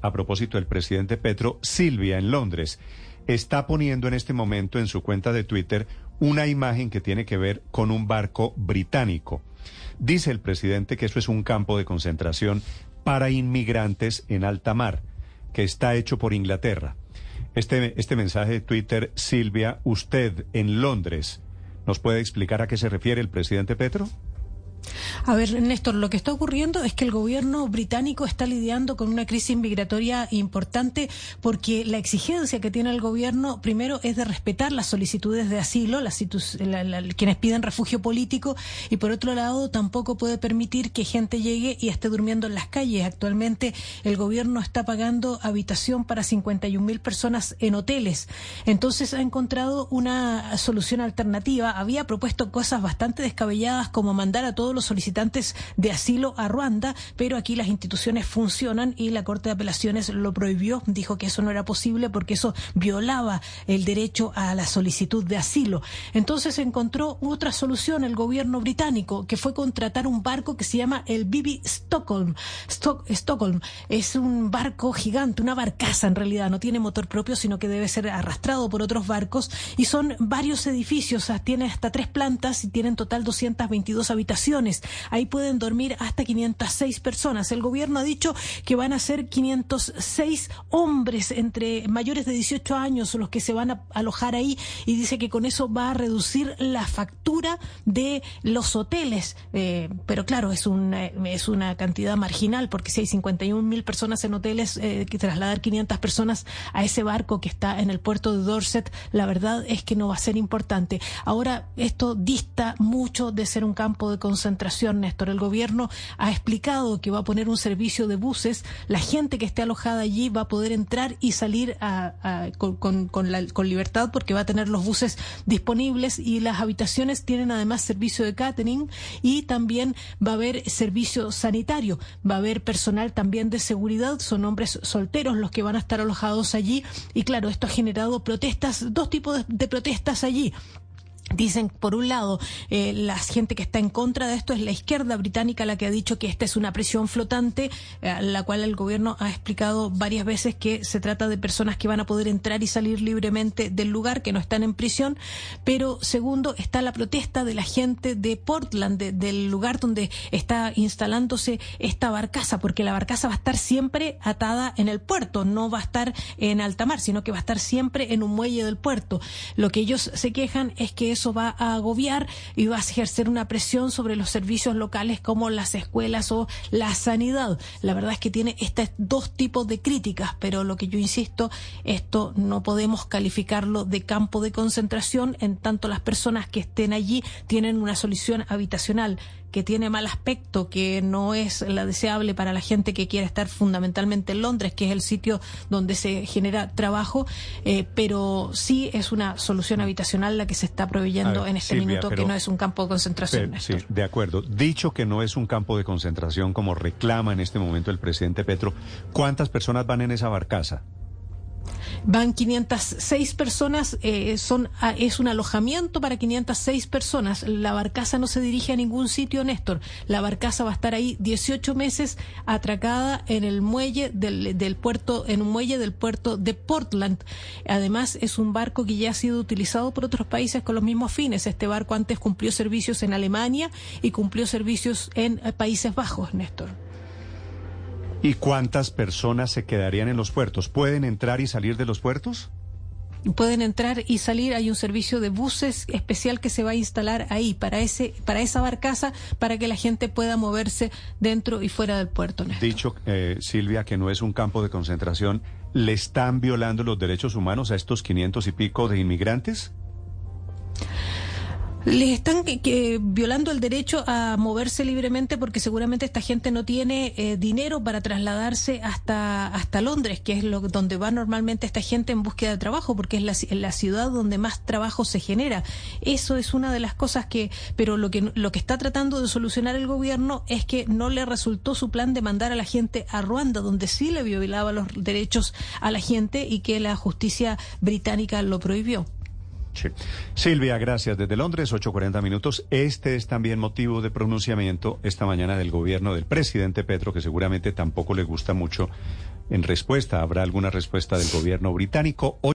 A propósito del presidente Petro, Silvia en Londres está poniendo en este momento en su cuenta de Twitter una imagen que tiene que ver con un barco británico. Dice el presidente que eso es un campo de concentración para inmigrantes en alta mar, que está hecho por Inglaterra. Este, este mensaje de Twitter, Silvia, usted en Londres, ¿nos puede explicar a qué se refiere el presidente Petro? A ver, Néstor, lo que está ocurriendo es que el gobierno británico está lidiando con una crisis migratoria importante porque la exigencia que tiene el gobierno, primero, es de respetar las solicitudes de asilo, las quienes piden refugio político, y por otro lado, tampoco puede permitir que gente llegue y esté durmiendo en las calles. Actualmente, el gobierno está pagando habitación para 51 mil personas en hoteles. Entonces, ha encontrado una solución alternativa. Había propuesto cosas bastante descabelladas como mandar a todos los solicitantes de asilo a Ruanda, pero aquí las instituciones funcionan y la Corte de Apelaciones lo prohibió, dijo que eso no era posible porque eso violaba el derecho a la solicitud de asilo. Entonces encontró otra solución el gobierno británico, que fue contratar un barco que se llama el Bibi Stockholm. Stockholm es un barco gigante, una barcaza en realidad, no tiene motor propio, sino que debe ser arrastrado por otros barcos y son varios edificios, tiene hasta tres plantas y tiene en total 222 habitaciones. Ahí pueden dormir hasta 506 personas. El gobierno ha dicho que van a ser 506 hombres entre mayores de 18 años los que se van a alojar ahí y dice que con eso va a reducir la factura de los hoteles. Eh, pero claro, es, una, es una cantidad marginal porque si hay 51 mil personas en hoteles, eh, trasladar 500 personas a ese barco que está en el puerto de Dorset, la verdad es que no va a ser importante. Ahora, esto dista mucho de ser un campo de concentración Néstor. El gobierno ha explicado que va a poner un servicio de buses. La gente que esté alojada allí va a poder entrar y salir con, libertad porque va a tener los buses disponibles y las habitaciones tienen además servicio de catering y también va a haber servicio sanitario. Va a haber personal también de seguridad. Son hombres solteros los que van a estar alojados allí. Y claro, esto ha generado protestas, dos tipos de protestas allí. Dicen, por un lado, eh, la gente que está en contra de esto es la izquierda británica la que ha dicho que esta es una presión flotante, eh, la cual el gobierno ha explicado varias veces que se trata de personas que van a poder entrar y salir libremente del lugar, que no están en prisión. Pero segundo, está la protesta de la gente de Portland, del lugar donde está instalándose esta barcaza, porque la barcaza va a estar siempre atada en el puerto, no va a estar en alta mar, sino que va a estar siempre en un muelle del puerto. Lo que ellos se quejan es que eso va a agobiar y va a ejercer una presión sobre los servicios locales como las escuelas o la sanidad. La verdad es que tiene estos dos tipos de críticas, pero lo que yo insisto, esto no podemos calificarlo de campo de concentración en tanto las personas que estén allí tienen una solución habitacional que tiene mal aspecto, que no es la deseable para la gente que quiere estar fundamentalmente en Londres, que es el sitio donde se genera trabajo, eh, pero sí es una solución habitacional la que se está proveyendo en este minuto, que no es un campo de concentración. sí, de acuerdo. Dicho que no es un campo de concentración como reclama en este momento el presidente Petro, ¿cuántas personas van en esa barcaza? Van 506 personas, eh, son, ah, es un alojamiento para 506 personas. La barcaza no se dirige a ningún sitio, Néstor. La barcaza va a estar ahí 18 meses atracada en el muelle del, del puerto, en un muelle del puerto de Portland. Además, es un barco que ya ha sido utilizado por otros países con los mismos fines. Este barco antes cumplió servicios en Alemania y cumplió servicios en eh, Países Bajos, Néstor. ¿Y cuántas personas se quedarían en los puertos? ¿Pueden entrar y salir de los puertos? pueden entrar y salir. Hay un servicio de buses especial que se va a instalar ahí para ese para esa barcaza para que la gente pueda moverse dentro y fuera del puerto. Dicho eh, Silvia que no es un campo de concentración, ¿le están violando los derechos humanos a estos 500 y pico de inmigrantes? Les están que, violando el derecho a moverse libremente porque seguramente esta gente no tiene eh, dinero para trasladarse hasta, hasta Londres, que es lo, donde va normalmente esta gente en búsqueda de trabajo, porque es la, la ciudad donde más trabajo se genera. Eso es una de las cosas que, pero lo que, lo que está tratando de solucionar el gobierno es que no le resultó su plan de mandar a la gente a Ruanda, donde sí le violaba los derechos a la gente y que la justicia británica lo prohibió. Silvia, gracias. Desde Londres, 8.40 minutos. Este es también motivo de pronunciamiento esta mañana del gobierno del presidente Petro, que seguramente tampoco le gusta mucho en respuesta, habrá alguna respuesta del gobierno británico.